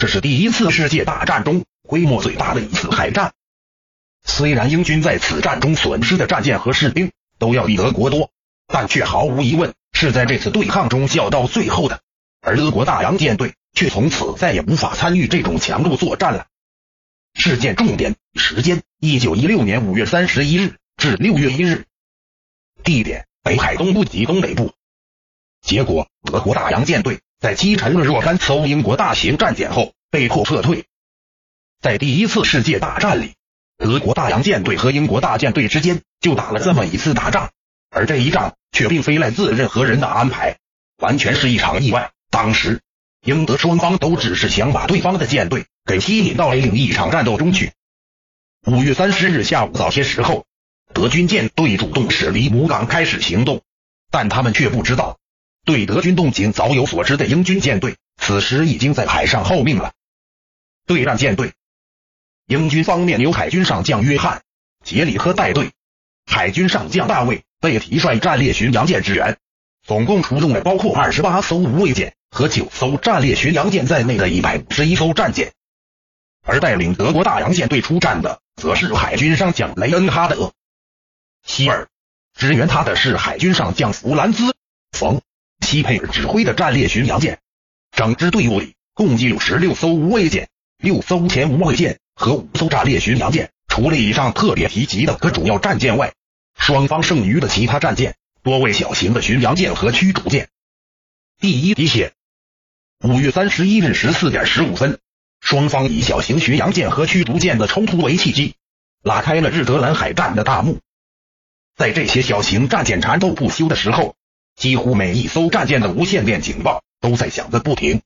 这是第一次世界大战中规模最大的一次海战。虽然英军在此战中损失的战舰和士兵都要比德国多，但却毫无疑问是在这次对抗中笑到最后的。而德国大洋舰队却从此再也无法参与这种强度作战了。事件重点时间：一九一六年五月三十一日至六月一日。地点：北海东部及东北部。结果，德国大洋舰队在击沉了若干艘英国大型战舰后，被迫撤退。在第一次世界大战里，德国大洋舰队和英国大舰队之间就打了这么一次大仗，而这一仗却并非来自任何人的安排，完全是一场意外。当时，英德双方都只是想把对方的舰队给吸引到另一场战斗中去。五月三十日下午早些时候，德军舰队主动驶离母港开始行动，但他们却不知道。对德军动静早有所知的英军舰队，此时已经在海上候命了。对战舰队，英军方面由海军上将约翰·杰里科带队，海军上将大卫·被提率战列巡洋舰支援，总共出动了包括二十八艘无畏舰和九艘战列巡洋舰在内的一百五十一艘战舰。而带领德国大洋舰队出战的，则是海军上将雷恩哈德·希尔，支援他的是海军上将弗兰兹·冯。西佩尔指挥的战列巡洋舰，整支队伍里共计有十六艘无畏舰、六艘前无畏舰和五艘战列巡洋舰。除了以上特别提及的各主要战舰外，双方剩余的其他战舰多为小型的巡洋舰和驱逐舰。第一滴血。五月三十一日十四点十五分，双方以小型巡洋舰和驱逐舰的冲突为契机，拉开了日德兰海战的大幕。在这些小型战舰缠斗不休的时候。几乎每一艘战舰的无线电警报都在响个不停。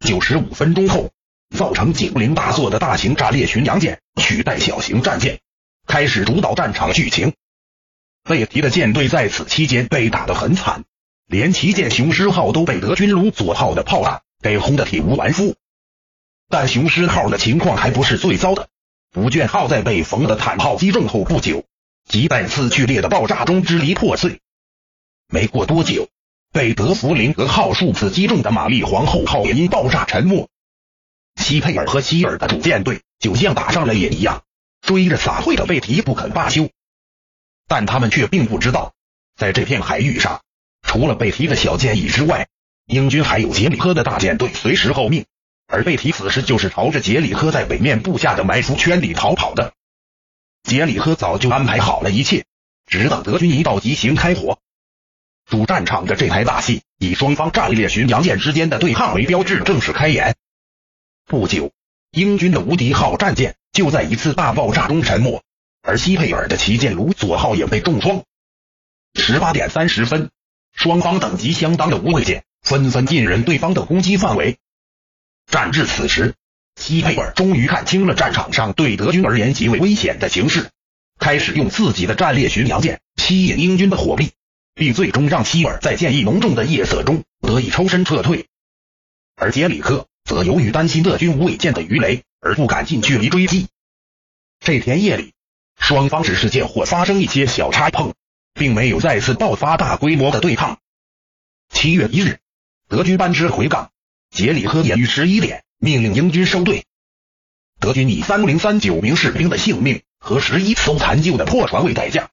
九十五分钟后，造成警铃大作的大型战列巡洋舰取代小型战舰，开始主导战场剧情。贝提的舰队在此期间被打得很惨，连旗舰雄狮号都被德军龙佐号的炮弹给轰得体无完肤。但雄狮号的情况还不是最糟的，不倦号在被冯的坦炮击中后不久，即在次剧烈的爆炸中支离破碎。没过多久，被德弗林格号数次击中的玛丽皇后号也因爆炸沉没。西佩尔和希尔的主舰队就像打上了瘾一样，追着撒会的贝提不肯罢休。但他们却并不知道，在这片海域上，除了贝提的小舰翼之外，英军还有杰里科的大舰队随时候命。而贝提此时就是朝着杰里科在北面布下的埋伏圈里逃跑的。杰里科早就安排好了一切，只等德军一到即行开火。主战场的这台大戏，以双方战列巡洋舰之间的对抗为标志，正式开演。不久，英军的无敌号战舰就在一次大爆炸中沉没，而西佩尔的旗舰卢佐号也被重创。十八点三十分，双方等级相当的无畏舰纷纷进入对方的攻击范围。战至此时，西佩尔终于看清了战场上对德军而言极为危险的形势，开始用自己的战列巡洋舰吸引英军的火力。并最终让希尔在剑意浓重的夜色中得以抽身撤退，而杰里克则由于担心德军无尾舰的鱼雷而不敢近距离追击。这天夜里，双方只是见或发生一些小差碰，并没有再次爆发大规模的对抗。七月一日，德军班师回港，杰里克也于十一点命令英军收队。德军以三零三九名士兵的性命和十一艘残旧的破船为代价。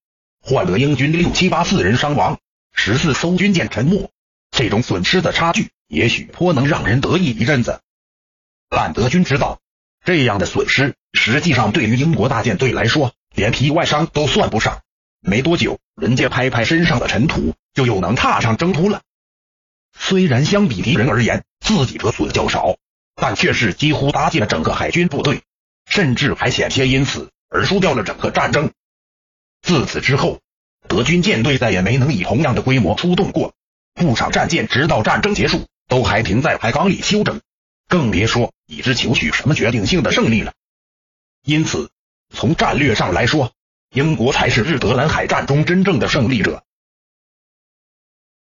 换得英军六七八四人伤亡，十四艘军舰沉没，这种损失的差距也许颇能让人得意一阵子。但德军知道，这样的损失实际上对于英国大舰队来说，连皮外伤都算不上。没多久，人家拍拍身上的尘土，就又能踏上征途了。虽然相比敌人而言，自己得损较少，但却是几乎搭进了整个海军部队，甚至还险些因此而输掉了整个战争。自此之后，德军舰队再也没能以同样的规模出动过。不少战舰直到战争结束都还停在海港里休整，更别说已知求取什么决定性的胜利了。因此，从战略上来说，英国才是日德兰海战中真正的胜利者。